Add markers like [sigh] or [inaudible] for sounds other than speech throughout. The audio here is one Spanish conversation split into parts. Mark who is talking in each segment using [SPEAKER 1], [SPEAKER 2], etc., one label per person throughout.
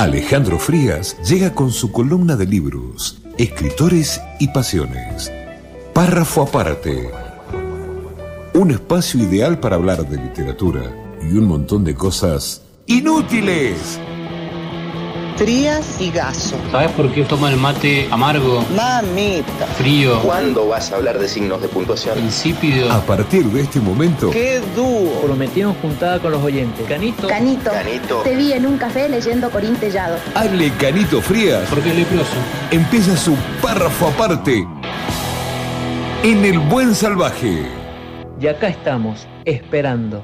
[SPEAKER 1] Alejandro Frías llega con su columna de libros, escritores y pasiones. Párrafo aparte. Un espacio ideal para hablar de literatura y un montón de cosas inútiles.
[SPEAKER 2] Frías y Gaso.
[SPEAKER 3] ¿Sabes por qué toma el mate amargo,
[SPEAKER 2] Mamita.
[SPEAKER 3] frío,
[SPEAKER 4] ¿Cuándo vas a hablar de signos de puntuación?
[SPEAKER 3] insípido?
[SPEAKER 1] A partir de este momento,
[SPEAKER 2] ¡Qué dúo!
[SPEAKER 5] Prometimos juntada con los oyentes. Canito.
[SPEAKER 6] Canito.
[SPEAKER 4] Canito.
[SPEAKER 6] Te vi en un café leyendo Corín Tellado.
[SPEAKER 1] Canito Frías
[SPEAKER 3] Porque es leproso.
[SPEAKER 1] empieza su párrafo aparte en el buen salvaje.
[SPEAKER 5] Y acá estamos, esperando.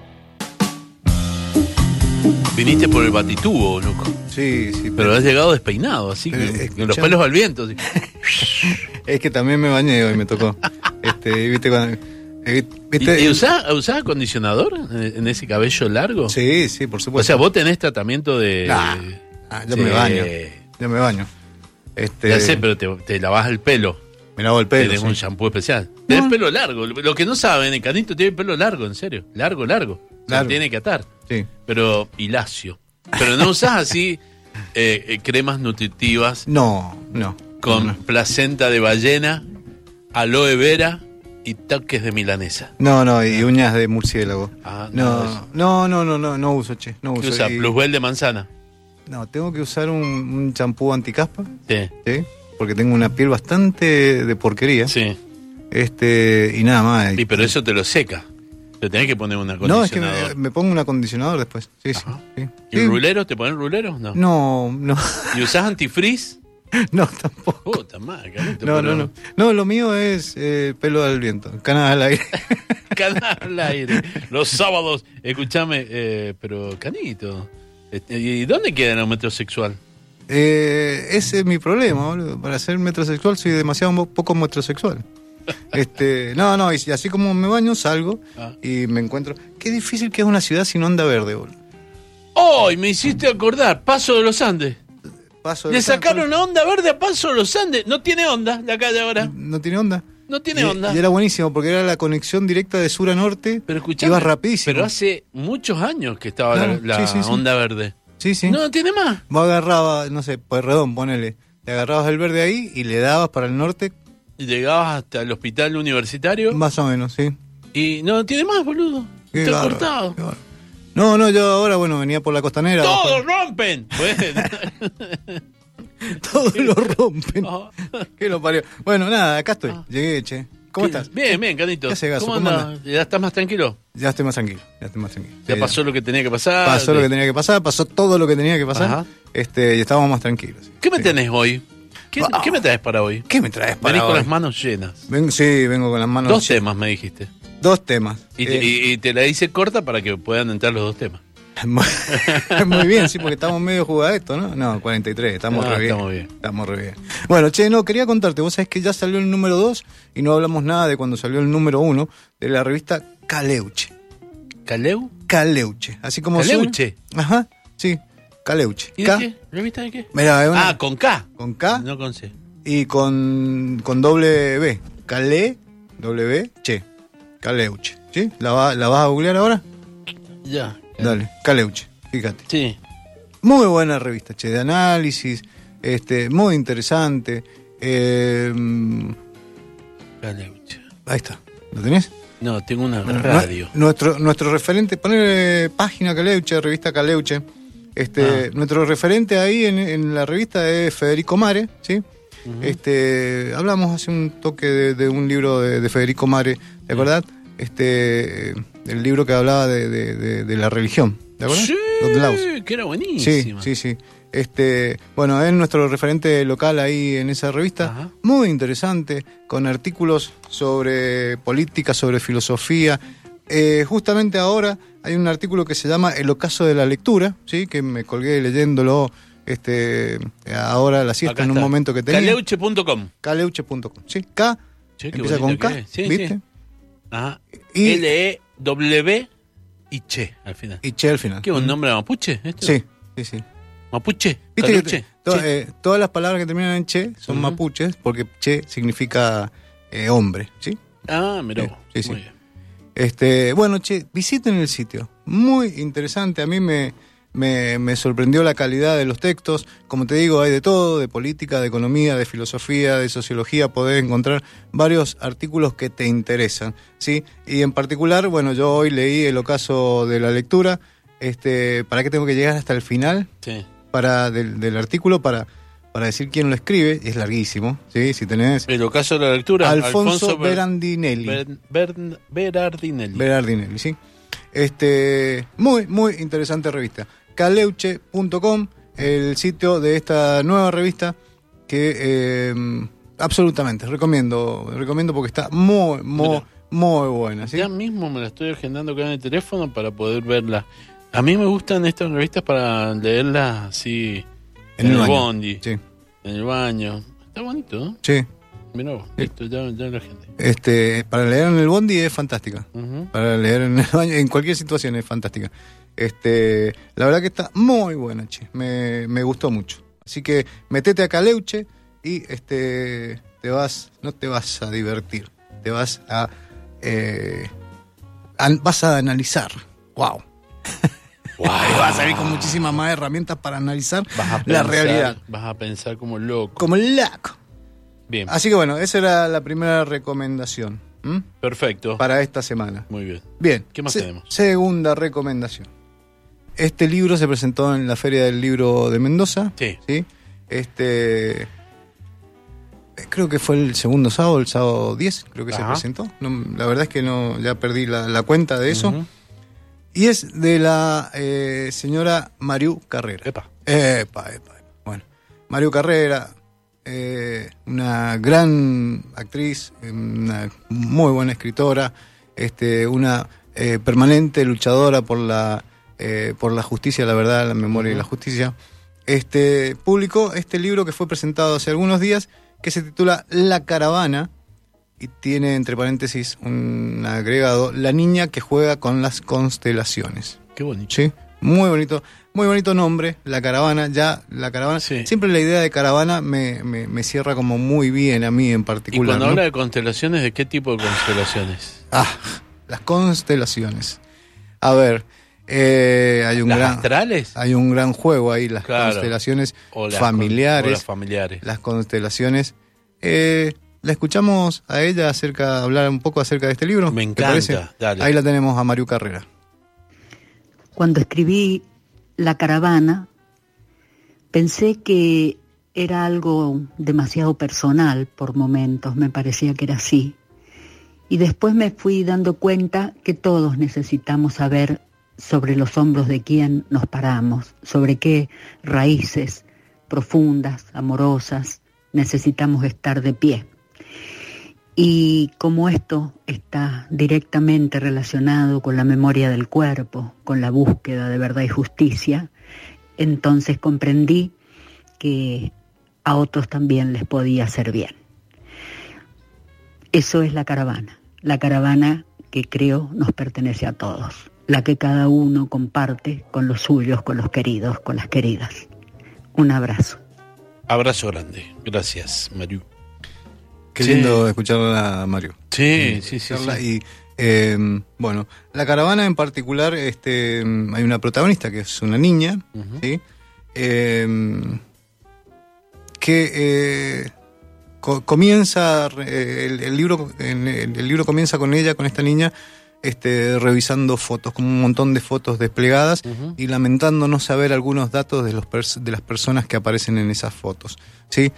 [SPEAKER 7] Viniste por el batitubo, loco.
[SPEAKER 8] Sí, sí,
[SPEAKER 7] Pero has llegado despeinado, así
[SPEAKER 8] Pero,
[SPEAKER 7] que con los pelos al viento. así. [laughs]
[SPEAKER 8] es que también me bañé hoy, me tocó. este, viste cuando. eh.
[SPEAKER 7] ¿Y, y usás, usás acondicionador en, ese cabello largo?
[SPEAKER 8] Sí, sí, por
[SPEAKER 7] O
[SPEAKER 8] supuesto.
[SPEAKER 7] sea, vos tenés tratamiento de.
[SPEAKER 8] Nah. Ah, yo
[SPEAKER 7] Sí.
[SPEAKER 8] me baño. Yo me baño. Este,
[SPEAKER 7] Ya sé, pero te, te lavás el pelo.
[SPEAKER 8] me lavo el pelo.
[SPEAKER 7] Tenés
[SPEAKER 8] sí.
[SPEAKER 7] un shampoo especial. Tenés pelo largo. Lo que no saben, el canito tiene pelo largo, en serio. Largo, largo. O
[SPEAKER 8] Largo.
[SPEAKER 7] tiene que atar.
[SPEAKER 8] Sí.
[SPEAKER 7] Pero, y lacio. Pero no usás así eh, eh, cremas nutritivas
[SPEAKER 8] No, no.
[SPEAKER 7] con
[SPEAKER 8] No,
[SPEAKER 7] placenta de ballena, aloe vera y toques de milanesa.
[SPEAKER 8] no, no, y uñas de murciélago.
[SPEAKER 7] Ah, no,
[SPEAKER 8] No, no, no, no, no, uso, che. No
[SPEAKER 7] ¿Qué
[SPEAKER 8] uso.
[SPEAKER 7] usa?
[SPEAKER 8] Y-
[SPEAKER 7] Plusbel de manzana.
[SPEAKER 8] No, tengo que usar un, champú anticaspa,
[SPEAKER 7] Sí.
[SPEAKER 8] ¿sí? Porque tengo una piel bastante de porquería.
[SPEAKER 7] Sí.
[SPEAKER 8] Este, y nada más.
[SPEAKER 7] Sí, pero eso te lo seca. Te tenés que poner un
[SPEAKER 8] no, es que
[SPEAKER 7] acondicionador.
[SPEAKER 8] me, me pongo un acondicionador después. Sí, sí.
[SPEAKER 7] Ajá.
[SPEAKER 8] sí.
[SPEAKER 7] ¿Y
[SPEAKER 8] Sí.
[SPEAKER 7] rulero? ¿Te ponen rulero? No.
[SPEAKER 8] No, no,
[SPEAKER 7] ¿Y usás antifreeze? [laughs]
[SPEAKER 8] no, tampoco.
[SPEAKER 7] Puta madre, Canito,
[SPEAKER 8] No,
[SPEAKER 7] pero-
[SPEAKER 8] no, no. No, lo mío es eh, pelo al viento, canas al aire. [laughs]
[SPEAKER 7] Canal al aire. Los sábados. Escúchame, eh, pero Canito. este, ¿Y dónde queda el metrosexual?
[SPEAKER 8] Eh, ese es mi problema, boludo. Para ser metrosexual soy demasiado poco metrosexual. Este, no, no, y así como me baño, salgo
[SPEAKER 7] Ah.
[SPEAKER 8] y me encuentro. Qué difícil que es una ciudad sin onda verde, boludo.
[SPEAKER 7] ¡Hoy me hiciste acordar! Paso de los Andes.
[SPEAKER 8] Paso
[SPEAKER 7] Le
[SPEAKER 8] de-
[SPEAKER 7] sacaron la onda verde a Paso de los Andes. No tiene onda la calle ahora.
[SPEAKER 8] No tiene onda.
[SPEAKER 7] No tiene
[SPEAKER 8] Y-
[SPEAKER 7] onda.
[SPEAKER 8] Y era buenísimo porque era la conexión directa de sur a norte.
[SPEAKER 7] Pero escuchame,
[SPEAKER 8] Ibas rapidísimo.
[SPEAKER 7] Pero hace muchos años que estaba
[SPEAKER 8] Claro,
[SPEAKER 7] la, la
[SPEAKER 8] sí, sí, sí.
[SPEAKER 7] onda verde.
[SPEAKER 8] Sí, sí.
[SPEAKER 7] No tiene más.
[SPEAKER 8] Vos agarrabas, no sé, Pueyrredón, ponele. Te agarrabas el verde ahí y le dabas para el norte,
[SPEAKER 7] Llegabas hasta el hospital universitario
[SPEAKER 8] más o menos, sí.
[SPEAKER 7] y no tiene más, boludo.
[SPEAKER 8] Qué
[SPEAKER 7] Está
[SPEAKER 8] bárbaro,
[SPEAKER 7] cortado.
[SPEAKER 8] qué. No, no, yo ahora, bueno, venía por la costanera.
[SPEAKER 7] ¡Todos rompen! [laughs] Bueno.
[SPEAKER 8] Todos lo rompen.
[SPEAKER 7] Ah. [laughs]
[SPEAKER 8] ¿Qué lo parió? Bueno, nada, acá estoy. Llegué, che. ¿Cómo
[SPEAKER 7] ¿Qué-
[SPEAKER 8] estás?
[SPEAKER 7] Bien, bien, Canito.
[SPEAKER 8] ¿Qué hace, Gaso?
[SPEAKER 7] ¿Cómo
[SPEAKER 8] ¿Cómo
[SPEAKER 7] andas? ¿Ya estás más tranquilo?
[SPEAKER 8] Ya estoy más tranquilo. Ya estoy más tranquilo.
[SPEAKER 7] Ya
[SPEAKER 8] Sí,
[SPEAKER 7] pasó lo que tenía que pasar.
[SPEAKER 8] pasó lo que tenía que pasar, pasó todo lo que tenía que pasar.
[SPEAKER 7] Ajá.
[SPEAKER 8] Este, y estábamos más tranquilos.
[SPEAKER 7] ¿Qué me tenés hoy? ¿Qué, qué me traes para hoy?
[SPEAKER 8] ¿Qué me traes para
[SPEAKER 7] Venís con
[SPEAKER 8] hoy?
[SPEAKER 7] las manos llenas.
[SPEAKER 8] Ven- sí, vengo con las manos.
[SPEAKER 7] Dos
[SPEAKER 8] llenas.
[SPEAKER 7] temas me dijiste.
[SPEAKER 8] Dos temas.
[SPEAKER 7] Y te,
[SPEAKER 8] Eh,
[SPEAKER 7] y- y te la hice corta para que puedan entrar los dos temas. [laughs] [laughs]
[SPEAKER 8] Muy bien, sí, porque estamos medio jugadetos, ¿no? No, 43, estamos
[SPEAKER 7] Ah,
[SPEAKER 8] re bien.
[SPEAKER 7] estamos bien.
[SPEAKER 8] Estamos re bien. Bueno, che, no, quería contarte, vos sabés que ya salió el número 2 y no hablamos nada de cuando salió el número 1 de la revista Caleuche.
[SPEAKER 7] ¿Caleu?
[SPEAKER 8] Caleuche, así como
[SPEAKER 7] Caleuche.
[SPEAKER 8] suena. Ajá, sí, Caleuche.
[SPEAKER 7] ¿Y de
[SPEAKER 8] K-
[SPEAKER 7] qué? ¿Revista de qué?
[SPEAKER 8] Una-
[SPEAKER 7] Ah, con K.
[SPEAKER 8] con K
[SPEAKER 7] No con C.
[SPEAKER 8] y con, con doble B. Cale, W, che. Caleuche. ¿Sí? ¿La, va- ¿La vas a googlear ahora?
[SPEAKER 7] Ya.
[SPEAKER 8] Dale, Caleuche, fíjate.
[SPEAKER 7] Sí.
[SPEAKER 8] Muy buena revista, che, de análisis, este, muy interesante. eh,
[SPEAKER 7] Caleuche.
[SPEAKER 8] ahí está, ¿lo tenés?
[SPEAKER 7] No, tengo una radio.
[SPEAKER 8] nue- Nuestro, nuestro referente, poner página Caleuche, revista Caleuche. Este,
[SPEAKER 7] Ah.
[SPEAKER 8] Nuestro referente ahí en, en la revista es Federico Mare, ¿sí? este, hablamos hace un toque de, de un libro de, de Federico Mare, ¿de acuerdas? Este, el libro que hablaba de, de- la religión, ¿de acuerdo?
[SPEAKER 7] Sí, que era
[SPEAKER 8] Sí,
[SPEAKER 7] buenísima.
[SPEAKER 8] sí, sí. Este, bueno, es nuestro referente local ahí en esa revista,
[SPEAKER 7] Ajá.
[SPEAKER 8] muy interesante, con artículos sobre política, sobre filosofía. Eh, justamente ahora hay un artículo que se llama El ocaso de la lectura, sí, que me colgué leyéndolo, este, ahora la siesta
[SPEAKER 7] Acá
[SPEAKER 8] en un
[SPEAKER 7] está.
[SPEAKER 8] momento que tenía.
[SPEAKER 7] Caleuche.com.
[SPEAKER 8] Caleuche.com, sí, K,
[SPEAKER 7] Che,
[SPEAKER 8] empieza con K.
[SPEAKER 7] Sí,
[SPEAKER 8] ¿viste?
[SPEAKER 7] sí. Ajá.
[SPEAKER 8] Y-
[SPEAKER 7] L-E-W y Che al final.
[SPEAKER 8] Y Che al final.
[SPEAKER 7] ¿Qué, un nombre mapuche? Esto?
[SPEAKER 8] Sí, sí, sí.
[SPEAKER 7] Mapuche.
[SPEAKER 8] Viste que to- eh, todas las palabras que terminan en che son mapuches porque che significa eh, hombre, ¿sí?
[SPEAKER 7] Ah, mirá.
[SPEAKER 8] Sí, sí, sí.
[SPEAKER 7] Muy bien.
[SPEAKER 8] Este, bueno, che, visiten el sitio. Muy interesante. A mí me, me, me sorprendió la calidad de los textos. Como te digo, hay de todo, de política, de economía, de filosofía, de sociología, podés encontrar varios artículos que te interesan, ¿sí? Y en particular, bueno, yo hoy leí el ocaso de la lectura. Este, ¿Para qué tengo que llegar hasta el final?
[SPEAKER 7] Sí.
[SPEAKER 8] Para, del, del artículo para, para decir quién lo escribe, es larguísimo, ¿sí? Si tenés...
[SPEAKER 7] El ocaso de la lectura.
[SPEAKER 8] Alfonso,
[SPEAKER 7] Ber-
[SPEAKER 8] Berandinelli.
[SPEAKER 7] Ber- Ber- Berardinelli.
[SPEAKER 8] Berardinelli, sí. Este, muy, muy interesante revista. Caleuche.com, el sitio de esta nueva revista que eh, absolutamente recomiendo, recomiendo porque está muy, muy,
[SPEAKER 7] Mira.
[SPEAKER 8] muy buena, ¿sí?
[SPEAKER 7] Ya mismo me la estoy agendando acá en el teléfono para poder verla. A mí me gustan estas revistas para leerlas así en, el,
[SPEAKER 8] baño.
[SPEAKER 7] bondi,
[SPEAKER 8] Sí,
[SPEAKER 7] en el baño. Está bonito, ¿no?
[SPEAKER 8] sí.
[SPEAKER 7] Mirá vos, listo, ya, ya la gente.
[SPEAKER 8] Este, para leer en el bondi es fantástica. Para leer en el baño, en cualquier situación es fantástica. Este, la verdad que está muy buena, che. Me, me gustó mucho. Así que metete a Caleuche y este te vas, no te vas a divertir, te vas a, eh, an- vas a analizar. Wow. [laughs] vas a salir con muchísimas más herramientas para analizar la realidad.
[SPEAKER 7] Vas a pensar como loco.
[SPEAKER 8] Como el laco.
[SPEAKER 7] Bien,
[SPEAKER 8] Así que bueno, esa era la primera recomendación ¿m?
[SPEAKER 7] perfecto.
[SPEAKER 8] para esta semana.
[SPEAKER 7] Muy bien.
[SPEAKER 8] Bien.
[SPEAKER 7] ¿Qué más
[SPEAKER 8] se-
[SPEAKER 7] tenemos?
[SPEAKER 8] Segunda recomendación. Este libro se presentó en la Feria del Libro de Mendoza.
[SPEAKER 7] Sí.
[SPEAKER 8] Este. eh, Creo que fue el segundo sábado, el sábado 10, creo que se presentó. No, la verdad es que no, ya perdí la, la cuenta de eso.
[SPEAKER 7] Ujú.
[SPEAKER 8] Y es de la eh, señora Mariu Carrera.
[SPEAKER 7] Epa.
[SPEAKER 8] Epa, epa, epa. Bueno, Mario Carrera, eh, una gran actriz, una muy buena escritora, este, una eh, permanente luchadora por la, eh, por la justicia, la verdad, la memoria y la justicia. Este, publicó este libro que fue presentado hace algunos días, que se titula La Caravana, y tiene entre paréntesis un agregado, La niña que juega con las constelaciones.
[SPEAKER 7] Qué bonito.
[SPEAKER 8] Sí, muy bonito, muy bonito nombre, la caravana, ya la caravana.
[SPEAKER 7] Sí.
[SPEAKER 8] Siempre la idea de caravana me, me, me cierra como muy bien a mí en
[SPEAKER 7] Y
[SPEAKER 8] particular.
[SPEAKER 7] cuando
[SPEAKER 8] ¿no?
[SPEAKER 7] habla de constelaciones, ¿de qué tipo de constelaciones?
[SPEAKER 8] Ah, las constelaciones. A ver, eh, hay un
[SPEAKER 7] ¿Las
[SPEAKER 8] gran
[SPEAKER 7] astrales?
[SPEAKER 8] hay un gran juego ahí, las
[SPEAKER 7] Claro.
[SPEAKER 8] constelaciones
[SPEAKER 7] O las
[SPEAKER 8] familiares,
[SPEAKER 7] con- o las familiares.
[SPEAKER 8] las constelaciones. Eh, la escuchamos a ella acerca, hablar un poco acerca de este libro.
[SPEAKER 7] Me
[SPEAKER 8] ¿te
[SPEAKER 7] encanta, dale.
[SPEAKER 8] Ahí la tenemos a Mario Carrera.
[SPEAKER 9] Cuando escribí La caravana, pensé que era algo demasiado personal por momentos, me parecía que era así. Y después me fui dando cuenta que todos necesitamos saber sobre los hombros de quién nos paramos, sobre qué raíces profundas, amorosas, necesitamos estar de pie. Y como esto está directamente relacionado con la memoria del cuerpo, con la búsqueda de verdad y justicia, entonces comprendí que a otros también les podía hacer bien. Eso es la caravana, la caravana que creo nos pertenece a todos, la que cada uno comparte con los suyos, con los queridos, con las queridas. Un abrazo.
[SPEAKER 7] Abrazo grande. Gracias, Mariu.
[SPEAKER 8] Qué
[SPEAKER 7] Sí.
[SPEAKER 8] lindo escucharla a Mario.
[SPEAKER 7] Sí, sí, sí.
[SPEAKER 8] Y eh, bueno, la caravana en particular, este, hay una protagonista que es una niña. ¿sí? Eh, que eh, co- comienza el, el libro, el, el libro comienza con ella, con esta niña, este, revisando fotos, como un montón de fotos desplegadas y lamentando no saber algunos datos de, los de las personas que aparecen en esas fotos. ¿sí?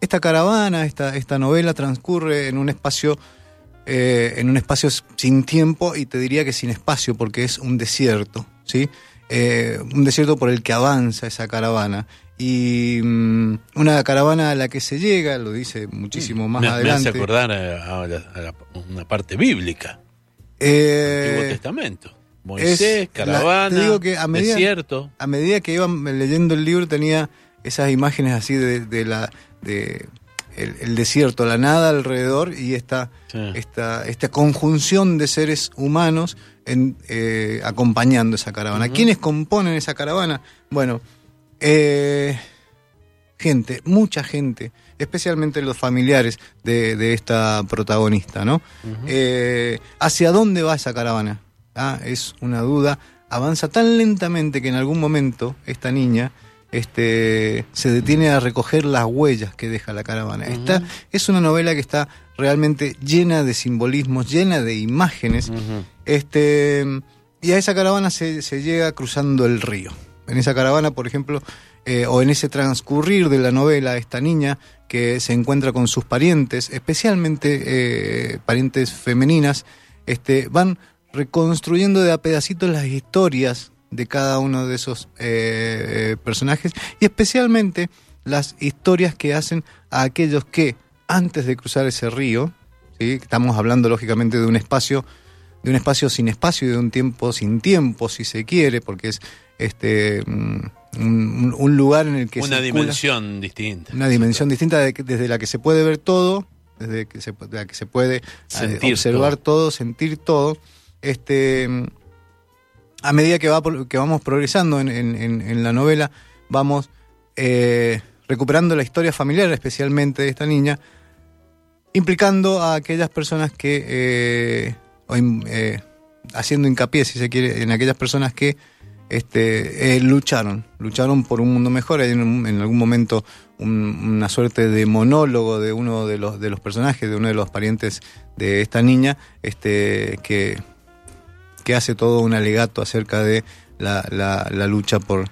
[SPEAKER 8] Eh, esta caravana, esta, esta novela transcurre en un espacio eh, en un espacio sin tiempo y te diría que sin espacio porque es un desierto, ¿sí? Eh, un desierto por el que avanza esa caravana. Y mm, una caravana a la que se llega, lo dice muchísimo más
[SPEAKER 7] me, me
[SPEAKER 8] adelante.
[SPEAKER 7] hace acordar a, a la- a la- una parte bíblica.
[SPEAKER 8] eh,
[SPEAKER 7] Antiguo Testamento. Moisés,
[SPEAKER 8] la-
[SPEAKER 7] caravana,
[SPEAKER 8] te digo que a medida-
[SPEAKER 7] desierto.
[SPEAKER 8] a medida que iba leyendo el libro tenía esas imágenes así de, de la de el, el desierto, la nada alrededor y esta,
[SPEAKER 7] Sí.
[SPEAKER 8] esta, esta conjunción de seres humanos en, eh, acompañando esa caravana. ¿Quiénes componen esa caravana? Bueno, eh, gente, mucha gente, especialmente los familiares de, de esta protagonista, ¿no? Eh, ¿Hacia dónde va esa caravana? Ah, es una duda avanza tan lentamente que en algún momento esta niña este, se detiene a recoger las huellas que deja la caravana. Esta es una novela que está realmente llena de simbolismos, llena de imágenes. este, y a esa caravana se, se llega cruzando el río. En esa caravana, por ejemplo, eh, o en ese transcurrir de la novela, esta niña que se encuentra con sus parientes, especialmente eh, parientes femeninas, este, van reconstruyendo de a pedacitos las historias de cada uno de esos eh, personajes y especialmente las historias que hacen a aquellos que antes de cruzar ese río, ¿sí? estamos hablando lógicamente de un espacio, de un espacio sin espacio y de un tiempo sin tiempo, si se quiere, porque es este mm, un, un lugar en el que
[SPEAKER 7] Una dimensión distinta.
[SPEAKER 8] una dimensión distinta de desde la que se puede ver todo, desde que se, de la que se puede eh,
[SPEAKER 7] Sentir
[SPEAKER 8] observar todo. sentir todo. Este, a medida que, va, que vamos progresando en, la novela, vamos eh, recuperando la historia familiar, especialmente de esta niña, implicando a aquellas personas que, eh, eh, haciendo hincapié, si se quiere, en aquellas personas que este, lucharon, lucharon por un mundo mejor. Hay en, algún momento un- una suerte de monólogo de uno de los, de los personajes, de uno de los parientes de esta niña, este, que, que hace todo un alegato acerca de la, la- lucha por,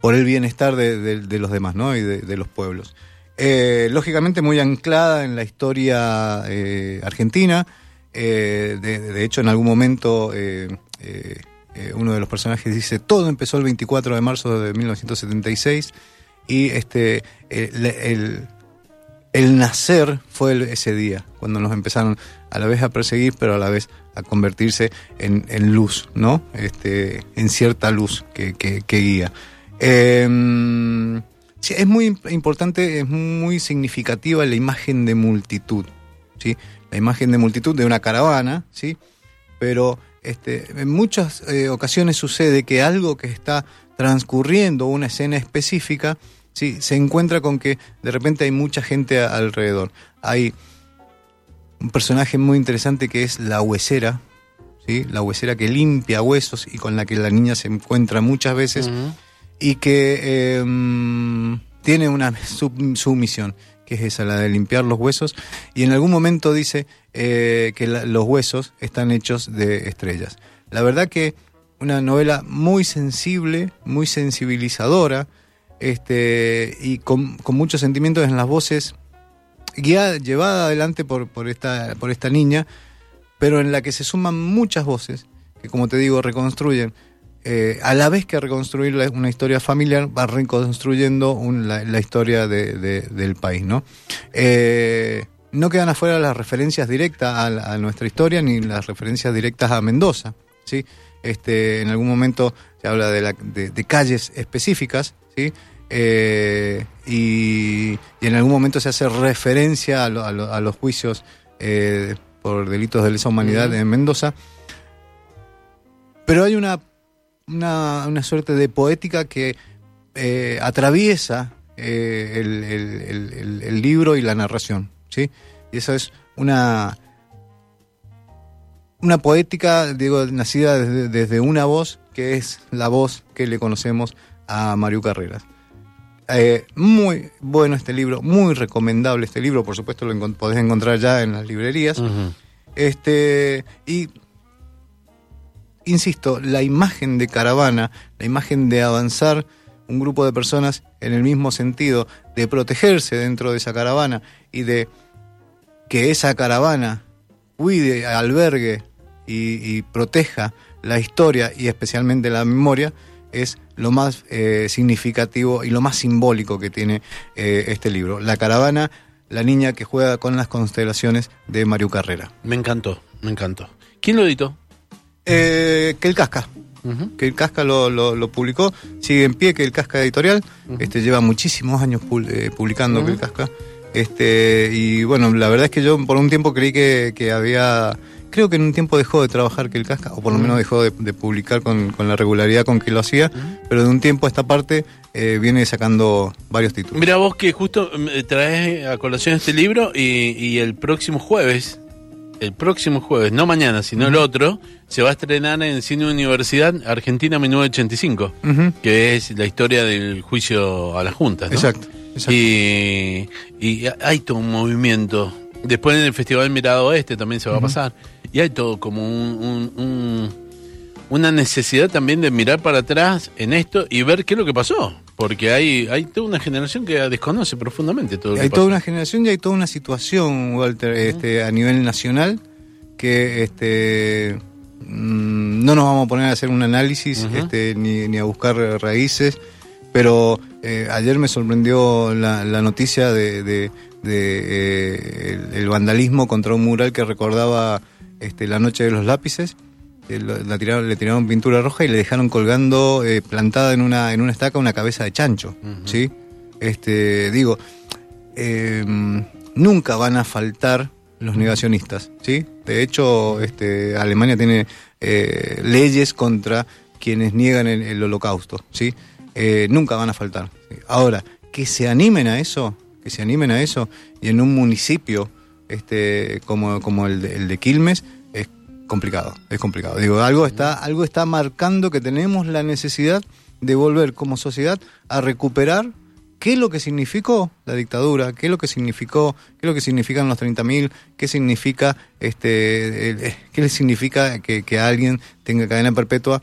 [SPEAKER 8] por el bienestar de, de- los demás ¿no? y de, los pueblos. Eh, lógicamente muy anclada en la historia eh, argentina. eh, de, hecho, en algún momento uno de los personajes dice, todo empezó el 24 de marzo de 1976 y este, el, el- nacer fue ese día, cuando nos empezaron a la vez a perseguir, pero a la vez a convertirse en, luz, ¿no? Este, en cierta luz que, guía. Sí, es muy imp- importante, es muy significativa la imagen de multitud, ¿sí? La imagen de multitud de una caravana, ¿sí? Pero este, en muchas eh, ocasiones sucede que algo que está transcurriendo una escena específica, sí, se encuentra con que de repente hay mucha gente alrededor. Hay un personaje muy interesante que es la huesera, ¿sí? la huesera que limpia huesos y con la que la niña se encuentra muchas veces y que eh, mm, tiene una [laughs] sub- sumisión, que es esa, la de limpiar los huesos, y en algún momento dice eh, que la- los huesos están hechos de estrellas. La verdad que una novela muy sensible, muy sensibilizadora, este, y con, con muchos sentimientos en las voces, guiada, llevada adelante por, por, esta, por esta niña, pero en la que se suman muchas voces que, como te digo, reconstruyen. eh, a la vez que reconstruir una historia familiar, va reconstruyendo la, historia de- de- del país, ¿no? Eh, no quedan afuera las referencias directas a, nuestra historia ni las referencias directas a Mendoza, ¿sí? Este, en algún momento se habla de, la- de- de calles específicas, ¿sí? Eh, y, y en algún momento se hace referencia a, lo- a lo- a los juicios eh, por delitos de lesa humanidad en Mendoza. Pero hay una, una, una suerte de poética que eh, atraviesa el, el- el- el- el libro y la narración, ¿sí? Y eso es una, una poética, digo, nacida desde, desde una voz, que es la voz que le conocemos a Mario Carreras. Eh, muy bueno este libro, muy recomendable este libro, por supuesto lo encon- podés encontrar ya en las librerías. Este, y insisto, la imagen de caravana, la imagen de avanzar un grupo de personas en el mismo sentido, de protegerse dentro de esa caravana y de que esa caravana cuide, albergue y, y proteja la historia y especialmente la memoria, es lo más eh, significativo y lo más simbólico que tiene eh, este libro. La caravana, la niña que juega con las constelaciones de Mario Carrera.
[SPEAKER 7] Me encantó, me encantó. ¿Quién lo editó?
[SPEAKER 8] Eh, que el Casca. Que el Casca lo, lo- lo publicó, sigue en pie que el Casca editorial, este lleva muchísimos años eh, publicando que el Casca. Este, y bueno, la verdad es que yo por un tiempo creí que, que había, creo que en un tiempo dejó de trabajar que el Casca, o por lo menos dejó de, de publicar con, con la regularidad con que lo hacía, pero de un tiempo a esta parte eh, viene sacando varios títulos.
[SPEAKER 7] Mira vos que justo mm, traes a colación este libro y, y el próximo jueves el próximo jueves, no mañana, sino el otro, se va a estrenar en Cine Universidad Argentina 1985,
[SPEAKER 8] Ujú.
[SPEAKER 7] que es la historia del juicio a las juntas. ¿no?
[SPEAKER 8] Exacto, exacto.
[SPEAKER 7] Y, y hay todo un movimiento. Después en el Festival Mirado Oeste también se va a pasar. Y hay todo como un, un- un- una necesidad también de mirar para atrás en esto y ver qué es lo que pasó. Porque hay, hay toda una generación que desconoce profundamente todo lo
[SPEAKER 8] Hay
[SPEAKER 7] que
[SPEAKER 8] toda
[SPEAKER 7] pasó.
[SPEAKER 8] una generación y hay toda una situación, Walter, este, a nivel nacional, que este, mm, no nos vamos a poner a hacer un análisis este, ni, ni a buscar raíces, pero eh, ayer me sorprendió la, la noticia de, de- de, eh, el, el vandalismo contra un mural que recordaba este, la noche de los lápices. Eh, lo- la tiraron, le tiraron pintura roja y le dejaron colgando, eh, plantada en una, en una estaca, una cabeza de chancho. ¿sí? Este, digo, eh, nunca van a faltar los negacionistas, ¿sí? De hecho, este, Alemania tiene eh, leyes contra quienes niegan el, el holocausto, ¿sí? Nunca van a faltar. Ahora, que se animen a eso, que se animen a eso, y en un municipio este, como, como el, de, el de Quilmes, es complicado, es complicado. Digo, algo está, algo está marcando que tenemos la necesidad de volver como sociedad a recuperar qué es lo que significó la dictadura, qué es lo que significó, qué es lo que significan los 30.000, qué significa este el- eh, qué le significa que, que alguien tenga cadena perpetua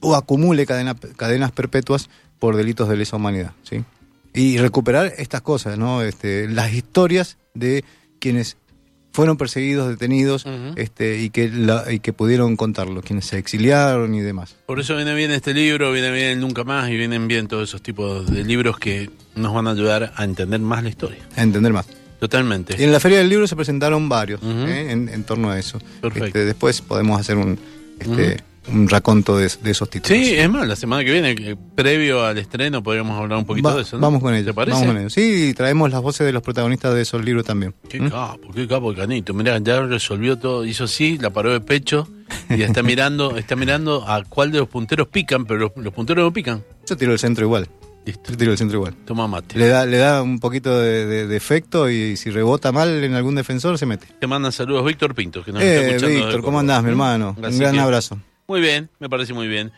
[SPEAKER 8] o acumule cadena- cadenas perpetuas por delitos de lesa humanidad, ¿sí? Y recuperar estas cosas, ¿no? Este, las historias de quienes fueron perseguidos, detenidos, este, y que la- y que pudieron contarlo, quienes se exiliaron y demás.
[SPEAKER 7] Por eso viene bien este libro, viene bien el Nunca Más y vienen bien todos esos tipos de libros que nos van a ayudar a entender más la historia.
[SPEAKER 8] A entender más.
[SPEAKER 7] Totalmente.
[SPEAKER 8] Y en la Feria del Libro se presentaron varios. ¿eh? en, en torno a eso.
[SPEAKER 7] Perfecto.
[SPEAKER 8] Este, después podemos hacer un, este, un raconto de, de esos títulos.
[SPEAKER 7] Sí, es más, la semana que viene, eh, previo al estreno, podríamos hablar un poquito
[SPEAKER 8] Va-
[SPEAKER 7] de eso, ¿no?
[SPEAKER 8] Vamos con ello.
[SPEAKER 7] ¿Te parece?
[SPEAKER 8] Vamos con ello. Sí, y traemos las voces de los protagonistas de esos libros también.
[SPEAKER 7] Qué
[SPEAKER 8] ¿Mm?
[SPEAKER 7] capo, qué capo el canito. Mirá, ya resolvió todo, hizo así, la paró de pecho y está [laughs] mirando, está mirando a cuál de los punteros pican, pero los, los punteros no pican.
[SPEAKER 8] Yo tiro el centro igual.
[SPEAKER 7] Listo.
[SPEAKER 8] Yo tiro el centro igual.
[SPEAKER 7] Toma mate.
[SPEAKER 8] Le da, le da un poquito de, de- de efecto y si rebota mal en algún defensor se mete.
[SPEAKER 7] Te mandan saludos Víctor Pinto, que nos está
[SPEAKER 8] Eh,
[SPEAKER 7] escuchando.
[SPEAKER 8] Víctor, ¿cómo andás, mi hermano?
[SPEAKER 7] Así
[SPEAKER 8] un gran
[SPEAKER 7] que-
[SPEAKER 8] abrazo.
[SPEAKER 7] Muy bien, me parece muy bien.